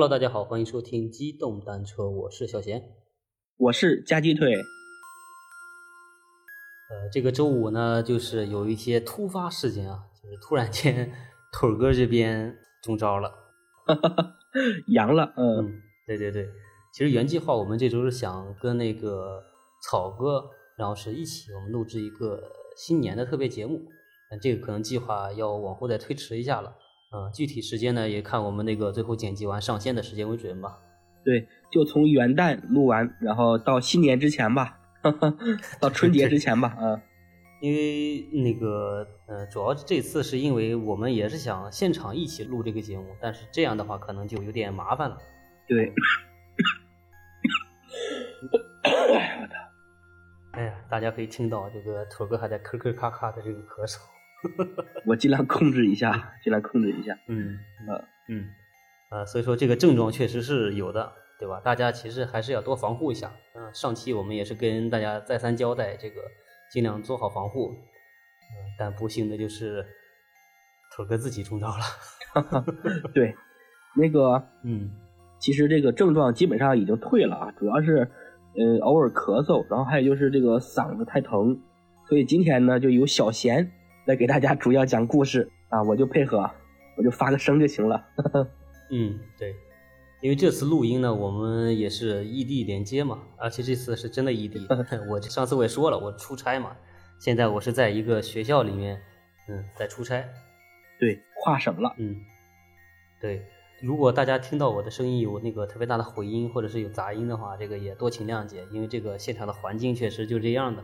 Hello，大家好，欢迎收听机动单车，我是小贤。我是夹鸡腿。呃，这个周五呢，就是有一些突发事件啊，就是突然间腿儿哥这边中招了，阳了，嗯，嗯，对对对，其实原计划我们这周是想跟那个草哥，然后是一起我们录制一个新年的特别节目，但这个可能计划要往后再推迟一下了，嗯，具体时间呢也看我们那个最后剪辑完上线的时间为准吧。对，就从元旦录完，然后到新年之前吧，到春节之前吧，啊，因为那个呃，主要这次是因为我们也是想现场一起录这个节目，但是这样的话可能就有点麻烦了。对，哎呀，大家可以听到这个土哥还在咳咳咔咔的这个咳嗽。我尽量控制一下，尽量控制一下，嗯呃，嗯，啊，所以说这个症状确实是有的，对吧？大家其实还是要多防护一下。嗯、上期我们也是跟大家再三交代，这个尽量做好防护。嗯、但不幸的就是腿哥自己中招了。对，那个嗯其实这个症状基本上已经退了啊，主要是呃偶尔咳嗽，然后还有就是这个嗓子太疼，所以今天呢就有小贤来给大家主要讲故事啊，我就配合，我就发个声就行了。嗯，对，因为这次录音呢，我们也是异地连接嘛，而且这次是真的异地。我上次我也说了，我出差嘛，现在我是在一个学校里面，嗯，在出差。对，跨省了，嗯，对，如果大家听到我的声音有那个特别大的回音或者是有杂音的话，这个也多请谅解，因为这个现场的环境确实就这样的。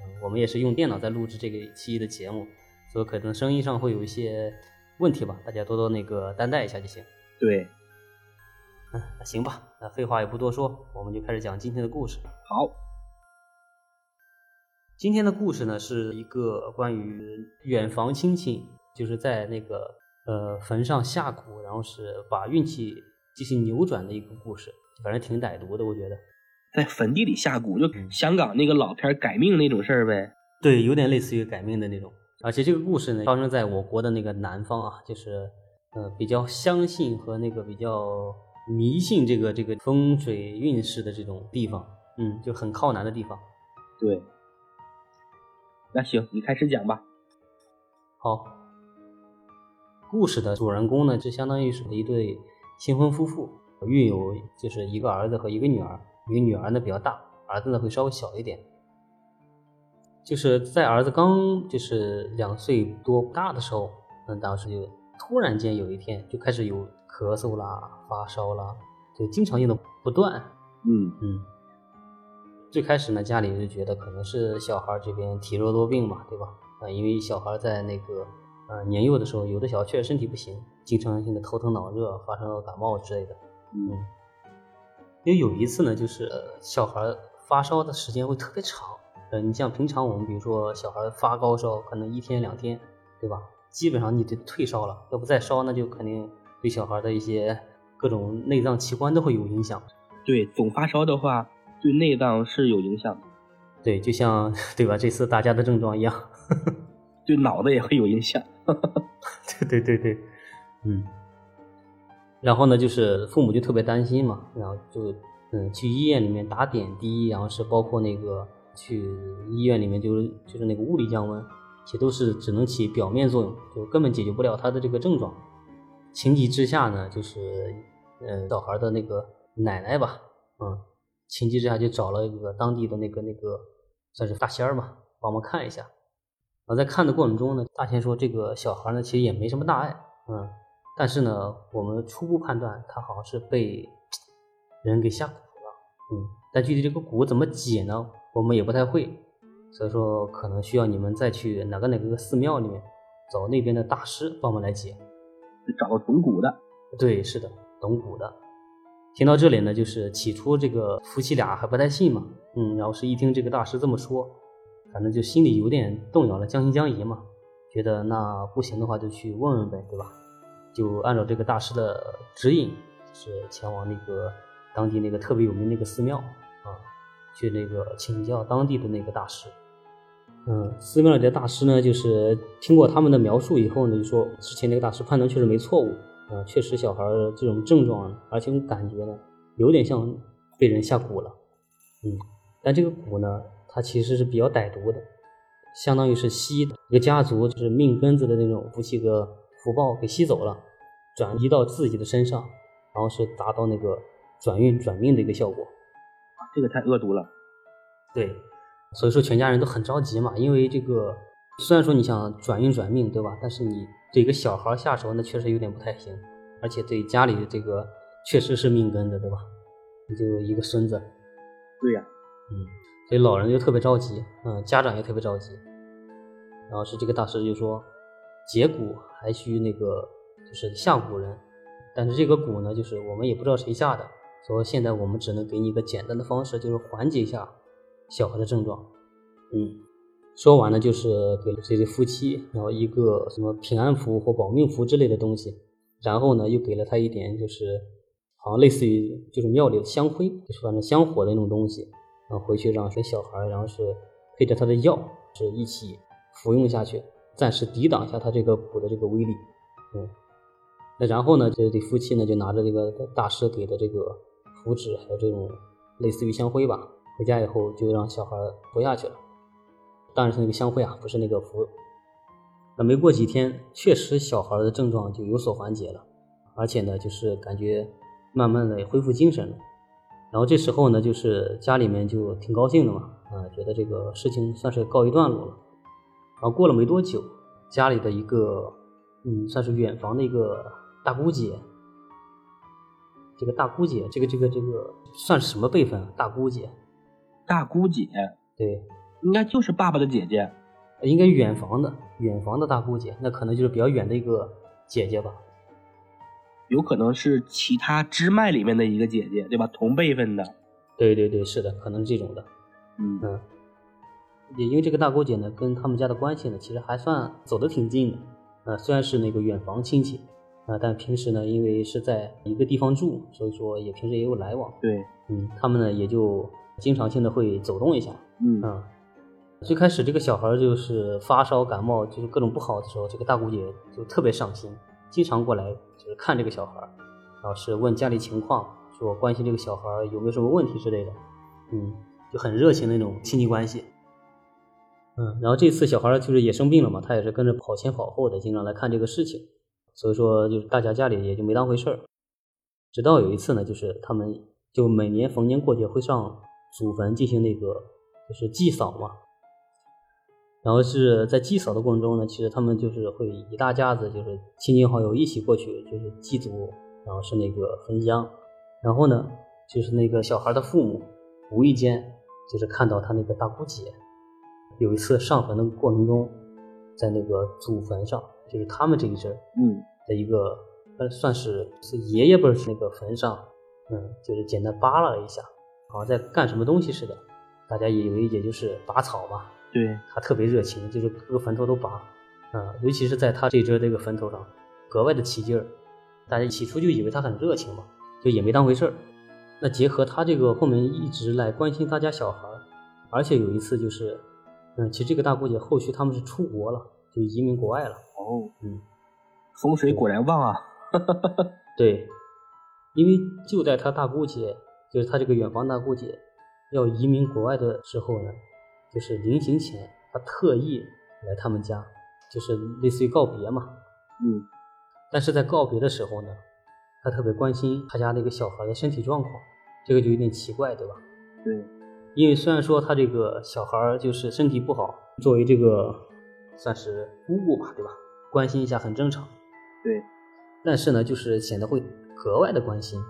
嗯，我们也是用电脑在录制这个一期的节目，所以可能声音上会有一些问题吧，大家多多那个担待一下就行。对，嗯，那行吧，那废话也不多说，我们就开始讲今天的故事。好，今天的故事呢，是一个关于远房亲戚，就是在那个呃坟上下蛊，然后是把运气进行扭转的一个故事，反正挺歹毒的，我觉得。在坟地里下蛊，就嗯香港那个老片儿改命那种事儿呗。对，有点类似于改命的那种。而且这个故事呢，发生在我国的那个南方啊，就是呃比较相信和那个比较迷信这个这个风水运势的这种地方，嗯，就很靠南的地方。对，那行，你开始讲吧。好，故事的主人公呢，就相当于是一对新婚夫妇，育有就是一个儿子和一个女儿。一个女儿呢比较大，儿子呢会稍微小一点。就是在儿子刚就是两岁多不大的时候，那当时就突然间有一天就开始有咳嗽啦、发烧啦，就经常性的不断。嗯嗯，最开始呢，家里就觉得可能是小孩这边体弱多病嘛，对吧？啊，因为小孩在那个呃年幼的时候，有的小孩确实身体不行，经常性的头疼脑热、发烧感冒之类的。嗯因为有一次呢，就是呃小孩发烧的时间会特别长。呃，你像平常我们比如说小孩发高烧，可能一天两天，对吧？基本上你得退烧了，要不再烧，那就肯定对小孩的一些各种内脏器官都会有影响。对，总发烧的话，对内脏是有影响的，对，就像 对吧？这次大家的症状一样。对脑子也会有影响。对对对对，嗯。然后呢，就是父母就特别担心嘛，然后就嗯去医院里面打点滴，然后是包括那个去医院里面就是就是那个物理降温，其实都是只能起表面作用，就根本解决不了他的这个症状。情急之下呢，就是呃小孩的那个奶奶吧，嗯，情急之下就找了一个当地的那个那个算是大仙儿嘛，帮忙看一下。然后在看的过程中呢，大仙说这个小孩呢其实也没什么大碍，嗯。但是呢，我们初步判断他好像是被人给下蛊了，嗯，但具体这个蛊怎么解呢，我们也不太会，所以说可能需要你们再去哪个哪个寺庙里面找那边的大师帮忙来解。找个懂蛊的。对，是的，懂蛊的。听到这里呢，就是起初这个夫妻俩还不太信嘛，嗯，然后是一听这个大师这么说，反正就心里有点动摇了，将信将疑嘛，觉得那不行的话就去问问呗，对吧？就按照这个大师的指引，是前往那个当地那个特别有名那个寺庙啊，去那个请教当地的那个大师。嗯，寺庙里的大师呢，就是听过他们的描述以后呢，就说之前那个大师判断确实没错误，呃，确实小孩这种症状，而且感觉呢，有点像被人下蛊了，嗯，但这个蛊呢，它其实是比较歹毒的，相当于是吸一个家族就是命根子的那种福气和福报给吸走了，转移到自己的身上，然后是达到那个转运转命的一个效果。这个太恶毒了。对，所以说全家人都很着急嘛，因为这个虽然说你想转运转命，对吧？但是你对一个小孩下手，那确实有点不太行，而且对家里的这个确实是命根的，对吧？你就一个孙子，对呀、嗯，所以老人就特别着急，嗯，家长也特别着急。然后是这个大师就说，解蛊还需那个就是下蛊人，但是这个蛊呢，就是我们也不知道谁下的，所以现在我们只能给你一个简单的方式，就是缓解一下小孩的症状。嗯，说完了就是给了这对夫妻，然后一个什么平安符或保命符之类的东西，然后呢又给了他一点就是好像类似于就是庙里的香灰，就是反正香火的那种东西，然后回去让这小孩，然后是配着他的药是一起服用下去，暂时抵挡一下他这个蛊的这个威力。嗯，那然后呢，这对夫妻呢就拿着这个大师给的这个符纸，还有这种类似于香灰吧，回家以后就让小孩服下去了。当然是那个香灰啊，不是那个符。那没过几天，确实小孩的症状就有所缓解了，而且呢，就是感觉慢慢的也恢复精神了。然后这时候呢，就是家里面就挺高兴的嘛，啊，觉得这个事情算是告一段落了。然后过了没多久，家里的一个，嗯，算是远房的一个大姑姐，这个大姑姐，这个这个这个算什么辈分啊？大姑姐，大姑姐对，应该就是爸爸的姐姐，应该远房的，远房的大姑姐，那可能就是比较远的一个姐姐吧。有可能是其他支脉里面的一个姐姐，对吧？同辈分的。对对对，是的，可能是这种的。嗯嗯，也因为这个大姑姐呢，跟他们家的关系呢，其实还算走得挺近的。呃，虽然是那个远房亲戚，啊、但平时呢，因为是在一个地方住，所以说也平时也有来往。对，嗯，他们呢也就经常性的会走动一下。嗯啊，最开始这个小孩就是发烧感冒，就是各种不好的时候，这个大姑姐就特别上心，经常过来就是看这个小孩，然后是问家里情况，说关心这个小孩有没有什么问题之类的，嗯，就很热情的那种亲戚关系。嗯，然后这次小孩就是也生病了嘛，他也是跟着跑前跑后的，经常来看这个事情，所以说就是大家家里也就没当回事儿。直到有一次呢，就是他们就每年逢年过节会上祖坟进行那个就是祭扫嘛，然后是在祭扫的过程中呢，其实他们就是会一大家子就是亲戚好友一起过去，就是祭祖，然后是那个焚香，然后呢，就是那个小孩的父母无意间就是看到他那个大姑姐，有一次上坟的过程中，在那个祖坟上，就是他们这一阵儿嗯的一个，呃，算是是爷爷辈儿那个坟上，嗯，就是简单扒拉了一下，好像在干什么东西似的。大家以为也就是拔草嘛，对，他特别热情，就是各个坟头都拔，啊、尤其是在他这支这个坟头上，格外的起劲儿。大家起初就以为他很热情嘛，就也没当回事儿。那结合他这个后面一直来关心他家小孩儿，而且有一次就是，嗯，其实这个大姑姐后续他们是出国了，就移民国外了，哦，嗯，风水果然旺啊。对，因为就在他大姑姐，就是他这个远房大姑姐要移民国外的时候呢，就是临行前，他特意来他们家，就是类似于告别嘛。嗯但是在告别的时候呢，他特别关心他家那个小孩的身体状况，这个就有点奇怪，对吧？对，因为虽然说他这个小孩就是身体不好，作为这个算是姑姑吧，对吧？关心一下很正常，对，但是呢，就是显得会格外的关心。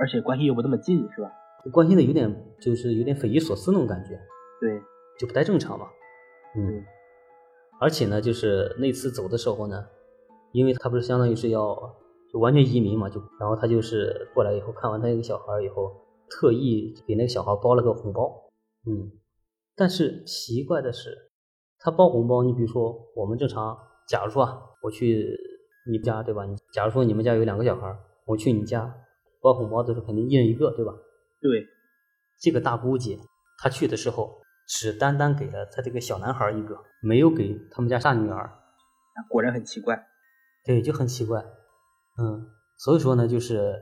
而且关系又不那么近，是吧？关心的有点就是有点匪夷所思那种感觉，对，就不太正常嘛。嗯，而且呢，就是那次走的时候呢，因为他不是相当于是要就完全移民嘛，就然后他就是过来以后看完他一个小孩以后，特意给那个小孩包了个红包。嗯，但是奇怪的是，他包红包，你比如说我们正常，假如说啊，我去你家对吧？你假如说你们家有两个小孩，我去你家包红包的时候，肯定一人一个对吧？对，这个大姑姐她去的时候，只单单给了她这个小男孩一个，没有给他们家大女儿。果然很奇怪。对，就很奇怪。嗯，所以说呢，就是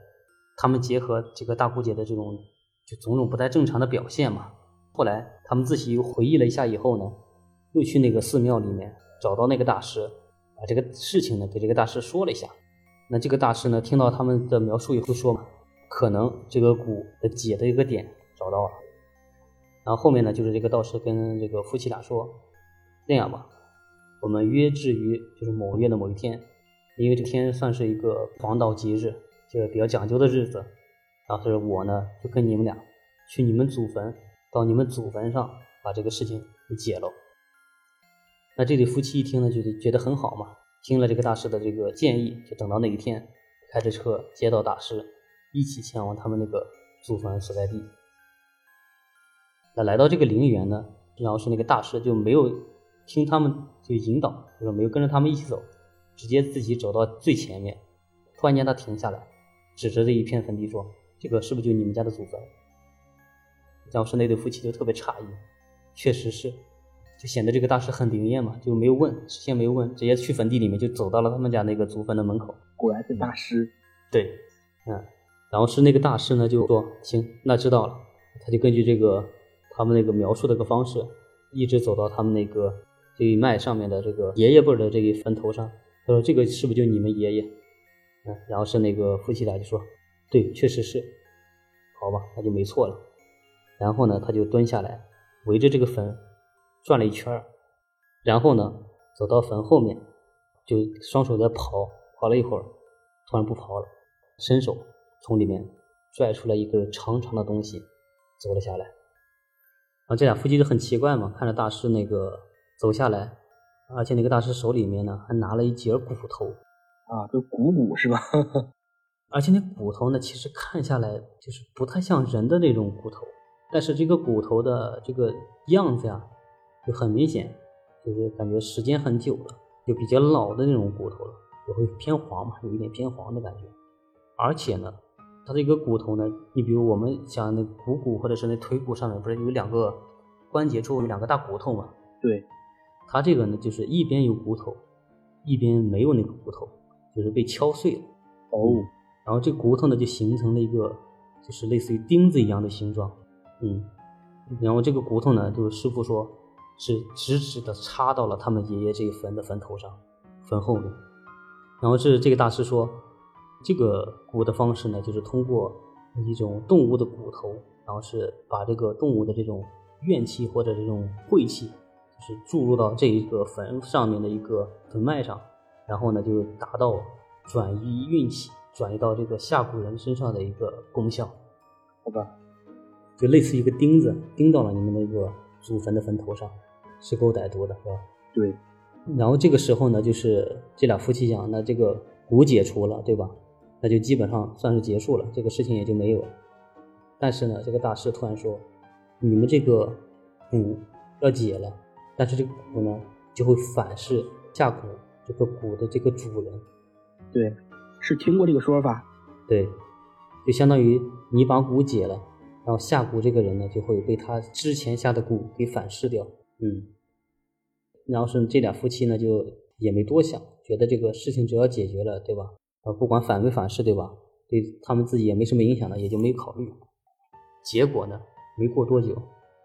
他们结合这个大姑姐的这种就种种不太正常的表现嘛。后来他们自己又回忆了一下以后呢，又去那个寺庙里面找到那个大师，把这个事情呢给这个大师说了一下。那这个大师呢听到他们的描述以后说嘛，可能这个蛊的解的一个点找到了。然后后面呢就是这个道士跟这个夫妻俩说，这样吧，我们约至于就是某月的某一天，因为这天算是一个黄道吉日，就是比较讲究的日子。然后是我呢就跟你们俩去你们祖坟。到你们祖坟上把这个事情给解了。那这对夫妻一听呢，就觉得很好嘛。听了这个大师的这个建议，就等到那一天，开着车接到大师，一起前往他们那个祖坟所在地。那来到这个陵园呢，然后是那个大师就没有听他们就引导，就是没有跟着他们一起走，直接自己走到最前面。突然间他停下来，指着这一片坟地说：“这个是不是就你们家的祖坟？”当时那对夫妻就特别诧异，确实是，就显得这个大师很灵验嘛，就没有问，事先没有问，直接去坟地里面就走到了他们家那个祖坟的门口。果然是大师，对，嗯，然后是那个大师呢就说行，那知道了，他就根据这个他们那个描述的个方式，一直走到他们那个这一脉上面的这个爷爷辈的这一坟头上，他说这个是不是就你们爷爷？嗯，然后是那个夫妻俩就说，对，确实是，好吧，那就没错了。然后呢，他就蹲下来，围着这个坟转了一圈然后呢，走到坟后面，就双手在刨，刨了一会儿，突然不刨了，伸手从里面拽出来一根长长的东西，走了下来。然后这俩夫妻就很奇怪嘛，看着大师那个走下来，而且那个大师手里面呢还拿了一截骨头，啊，就骨骨是吧？而且那骨头呢，其实看下来就是不太像人的那种骨头。但是这个骨头的这个样子呀，就很明显，就是感觉时间很久了，就比较老的那种骨头了，也会偏黄嘛，有一点偏黄的感觉。而且呢，它这个骨头呢，你比如我们像那股骨或者是那腿骨上面不是有两个关节处有两个大骨头嘛？对，它这个呢，就是一边有骨头，一边没有那个骨头，就是被敲碎了。哦，然后这骨头呢，就形成了一个就是类似于钉子一样的形状。嗯，然后这个骨头呢，就是师傅说，是直直的插到了他们爷爷这一坟的坟头上，坟后面。然后是这个大师说，这个骨的方式呢，就是通过一种动物的骨头，然后是把这个动物的这种怨气或者这种晦气，就是注入到这一个坟上面的一个坟脉上，然后呢，就达到转移运气、转移到这个下蛊人身上的一个功效，好吧？就类似一个钉子钉到了你们那个祖坟的坟头上，是够歹毒的，是吧？对。然后这个时候呢，就是这俩夫妻讲，那这个蛊解除了，对吧？那就基本上算是结束了，这个事情也就没有了。但是呢，这个大师突然说，你们这个蛊要解了，但是这个蛊呢就会反噬下蛊这个蛊的这个主人。对，是听过这个说法。对，就相当于你把蛊解了。然后下蛊这个人呢，就会被他之前下的蛊给反噬掉。嗯，然后是这俩夫妻呢，就也没多想，觉得这个事情只要解决了，对吧？呃，不管反没反噬，对吧？对他们自己也没什么影响的，也就没有考虑。结果呢，没过多久，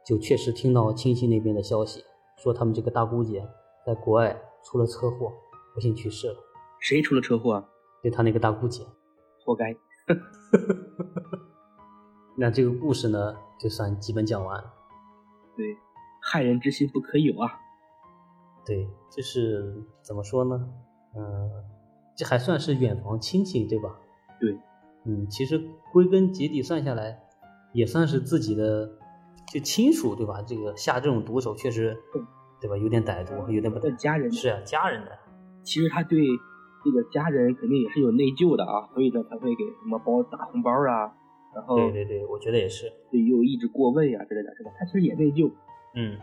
就确实听到亲戚那边的消息，说他们这个大姑姐在国外出了车祸，不幸去世了。谁出了车祸啊？就他那个大姑姐，活该。那这个故事呢，就算基本讲完。对，害人之心不可有啊。对，就是怎么说呢？嗯，这还算是远房亲戚，对吧？对，嗯，其实归根结底算下来，也算是自己的就亲属，对吧？这个下这种毒手，确实，对吧？有点歹毒，有点不对。家人是啊，家人的。其实他对这个家人肯定也是有内疚的啊，所以呢他会给什么包大红包啊。然后对对对，我觉得也是，对，又一直过问呀之类的，是吧？他其实也内疚，嗯，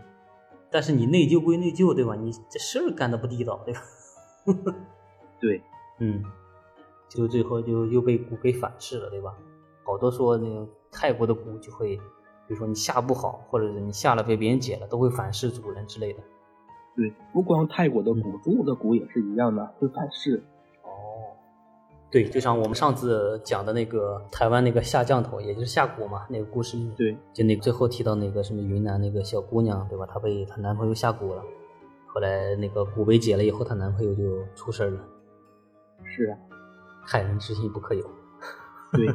但是你内疚归内疚，对吧？你这事儿干的不地道，对吧？对，嗯，就最后就又被蛊给反噬了，对吧？好多说那个泰国的蛊就会，比如说你下不好，或者是你下了被别人解了，都会反噬主人之类的。对，不光泰国的蛊，中国的蛊也是一样的，会反噬。哦，对，就像我们上次讲的那个台湾那个下降头，也就是下蛊嘛，那个故事里面，对，就那个最后提到那个什么云南那个小姑娘，对吧？她被她男朋友下蛊了，后来那个蛊被解了以后，她男朋友就出事了。是啊，害人之心不可有。对，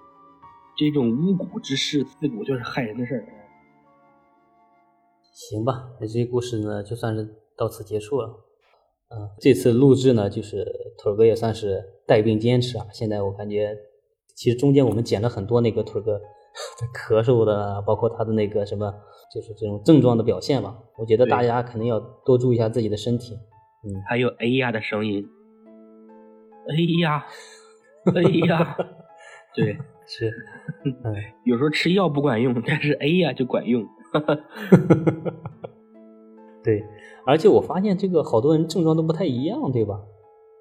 这种巫蛊之事，自古就是害人的事儿。行吧，那这些故事呢，就算是到此结束了。嗯，这次录制呢，就是腿哥也算是带病坚持啊。现在我感觉，其实中间我们剪了很多那个腿哥咳嗽的，包括他的那个什么，就是这种症状的表现吧。我觉得大家肯定要多注意一下自己的身体。嗯，还有哎呀的声音，哎呀，哎呀，对，是，哎，有时候吃药不管用，但是哎呀就管用。对。而且我发现这个好多人症状都不太一样，对吧？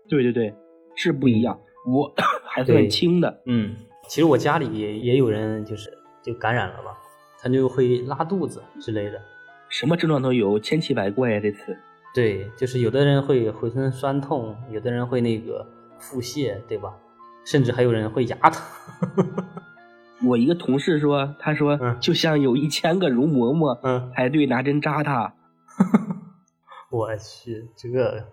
对对对，是不一样。我 还算轻的，嗯。其实我家里也也有人就是就感染了吧，他就会拉肚子之类的，什么症状都有，千奇百怪呀。这次，对，就是有的人会浑身酸痛，有的人会那个腹泻，对吧？甚至还有人会牙疼。我一个同事说，他说就像有一千个容嬷嬷排队拿针扎他。我去，这个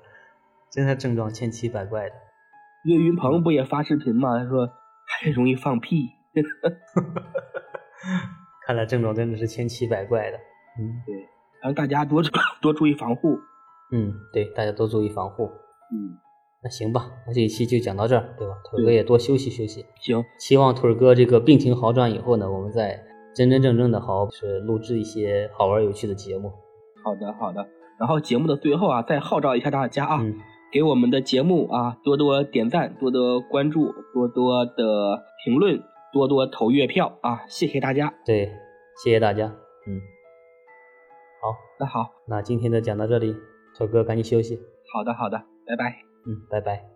真的症状千奇百怪的。岳云鹏不也发视频吗？他说还容易放屁。看来症状真的是千奇百怪的。嗯，对，然后大家多多注意防护。嗯，对，大家多注意防护。嗯，那行吧，那这一期就讲到这儿，对吧？腿哥也多休息休息。行，希望腿哥这个病情好转以后呢，我们再真真正正的好是录制一些好玩有趣的节目。好的，好的。然后节目的最后啊，再号召一下大家啊，嗯、给我们的节目啊多多点赞、多多关注、多多的评论、多多投月票啊！谢谢大家。对，谢谢大家。嗯，好，那好，那今天就讲到这里，丑哥赶紧休息。好的，好的，拜拜。嗯，拜拜。